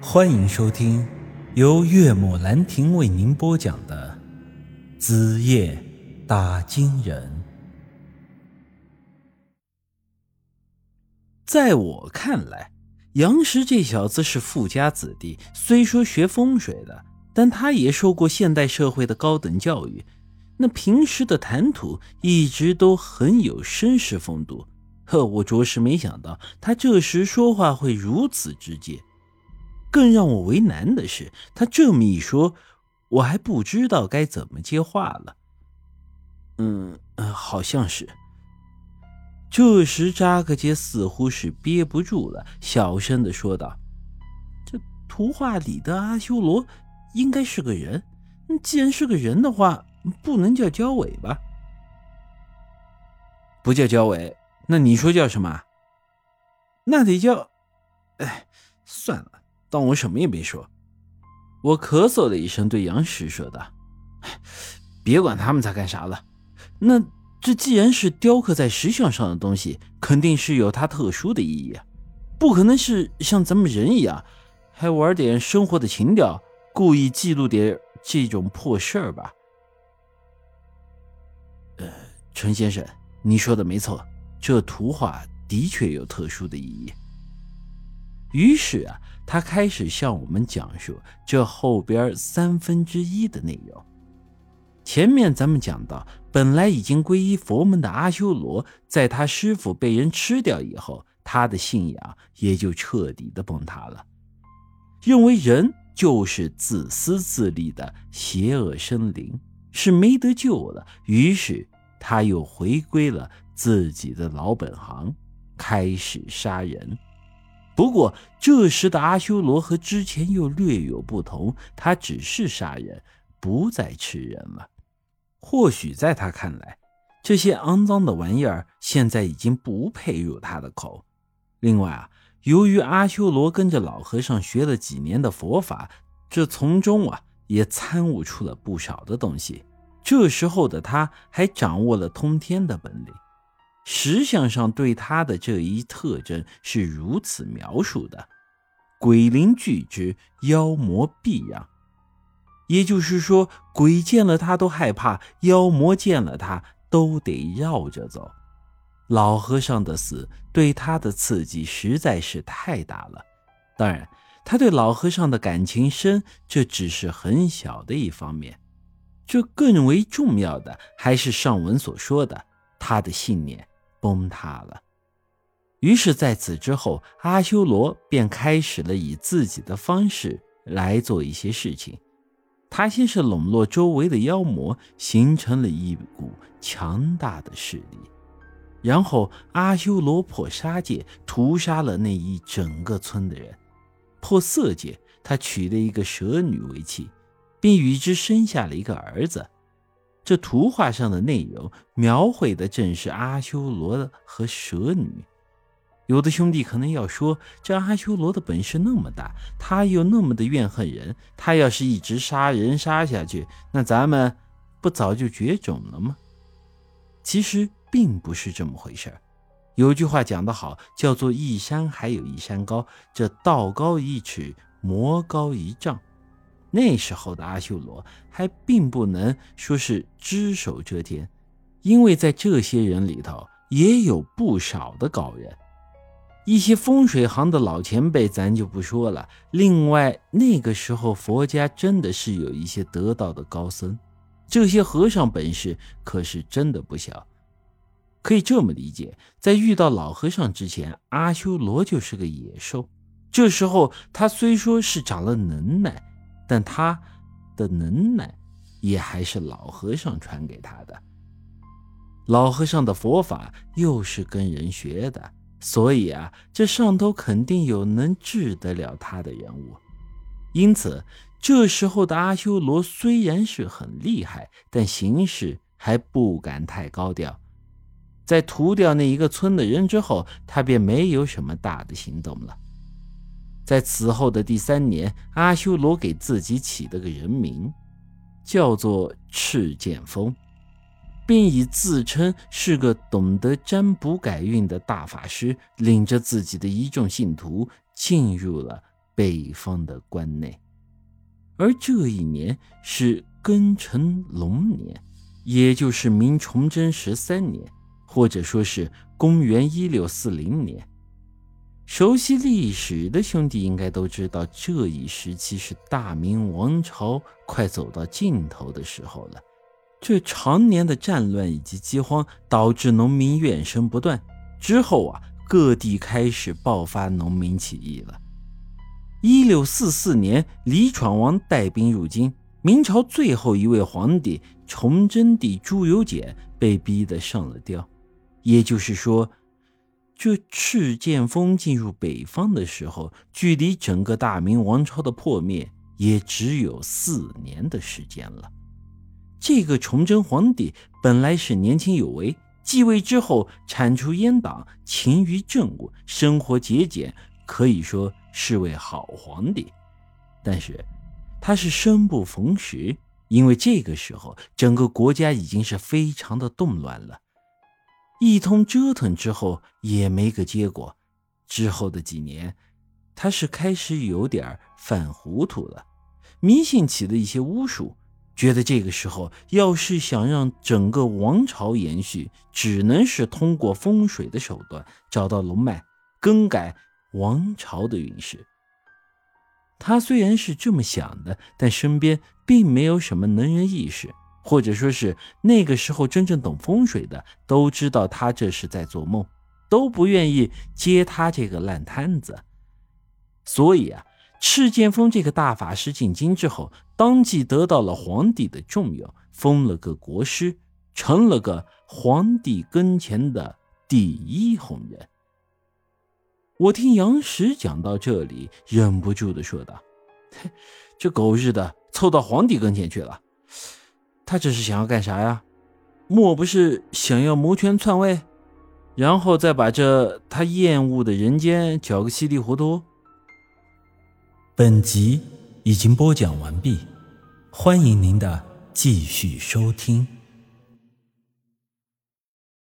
欢迎收听由岳母兰亭为您播讲的《子夜打金人》。在我看来，杨石这小子是富家子弟，虽说学风水的，但他也受过现代社会的高等教育。那平时的谈吐一直都很有绅士风度。呵，我着实没想到他这时说话会如此直接。更让我为难的是，他这么一说，我还不知道该怎么接话了。嗯，好像是。这时，扎克杰似乎是憋不住了，小声的说道：“这图画里的阿修罗应该是个人。既然是个人的话，不能叫焦尾吧？不叫焦尾，那你说叫什么？那得叫……哎，算了。”当我什么也没说，我咳嗽了一声，对杨石说道：“别管他们在干啥了。那这既然是雕刻在石像上的东西，肯定是有它特殊的意义啊，不可能是像咱们人一样，还玩点生活的情调，故意记录点这种破事儿吧？”呃，陈先生，你说的没错，这图画的确有特殊的意义。于是啊，他开始向我们讲述这后边三分之一的内容。前面咱们讲到，本来已经皈依佛门的阿修罗，在他师傅被人吃掉以后，他的信仰也就彻底的崩塌了，认为人就是自私自利的邪恶生灵，是没得救了。于是他又回归了自己的老本行，开始杀人。不过，这时的阿修罗和之前又略有不同，他只是杀人，不再吃人了。或许在他看来，这些肮脏的玩意儿现在已经不配入他的口。另外啊，由于阿修罗跟着老和尚学了几年的佛法，这从中啊也参悟出了不少的东西。这时候的他还掌握了通天的本领。石像上对他的这一特征是如此描述的：“鬼灵惧之，妖魔避让。”也就是说，鬼见了他都害怕，妖魔见了他都得绕着走。老和尚的死对他的刺激实在是太大了。当然，他对老和尚的感情深，这只是很小的一方面。这更为重要的还是上文所说的他的信念。崩塌了。于是，在此之后，阿修罗便开始了以自己的方式来做一些事情。他先是笼络周围的妖魔，形成了一股强大的势力。然后，阿修罗破杀戒，屠杀了那一整个村的人；破色戒，他娶了一个蛇女为妻，并与之生下了一个儿子。这图画上的内容描绘的正是阿修罗和蛇女。有的兄弟可能要说，这阿修罗的本事那么大，他又那么的怨恨人，他要是一直杀人杀下去，那咱们不早就绝种了吗？其实并不是这么回事有句话讲得好，叫做“一山还有一山高”，这道高一尺，魔高一丈。那时候的阿修罗还并不能说是只手遮天，因为在这些人里头也有不少的高人，一些风水行的老前辈咱就不说了。另外，那个时候佛家真的是有一些得道的高僧，这些和尚本事可是真的不小。可以这么理解，在遇到老和尚之前，阿修罗就是个野兽。这时候他虽说是长了能耐。但他的能耐也还是老和尚传给他的，老和尚的佛法又是跟人学的，所以啊，这上头肯定有能治得了他的人物。因此，这时候的阿修罗虽然是很厉害，但行事还不敢太高调。在屠掉那一个村的人之后，他便没有什么大的行动了。在此后的第三年，阿修罗给自己起了个人名，叫做赤剑锋，并以自称是个懂得占卜改运的大法师，领着自己的一众信徒进入了北方的关内。而这一年是庚辰龙年，也就是明崇祯十三年，或者说是公元一六四零年。熟悉历史的兄弟应该都知道，这一时期是大明王朝快走到尽头的时候了。这常年的战乱以及饥荒，导致农民怨声不断。之后啊，各地开始爆发农民起义了。一六四四年，李闯王带兵入京，明朝最后一位皇帝崇祯帝朱由检被逼得上了吊。也就是说，这赤剑锋进入北方的时候，距离整个大明王朝的破灭也只有四年的时间了。这个崇祯皇帝本来是年轻有为，继位之后铲除阉党，勤于政务，生活节俭，可以说是位好皇帝。但是，他是生不逢时，因为这个时候整个国家已经是非常的动乱了。一通折腾之后也没个结果，之后的几年，他是开始有点犯糊涂了，迷信起了一些巫术。觉得这个时候，要是想让整个王朝延续，只能是通过风水的手段找到龙脉，更改王朝的运势。他虽然是这么想的，但身边并没有什么能人异士，或者说是那个时候真正懂风水的，都知道他这是在做梦，都不愿意接他这个烂摊子。所以啊。赤剑峰这个大法师进京之后，当即得到了皇帝的重用，封了个国师，成了个皇帝跟前的第一红人。我听杨石讲到这里，忍不住的说道：“这狗日的，凑到皇帝跟前去了，他这是想要干啥呀？莫不是想要谋权篡位，然后再把这他厌恶的人间搅个稀里糊涂？”本集已经播讲完毕，欢迎您的继续收听。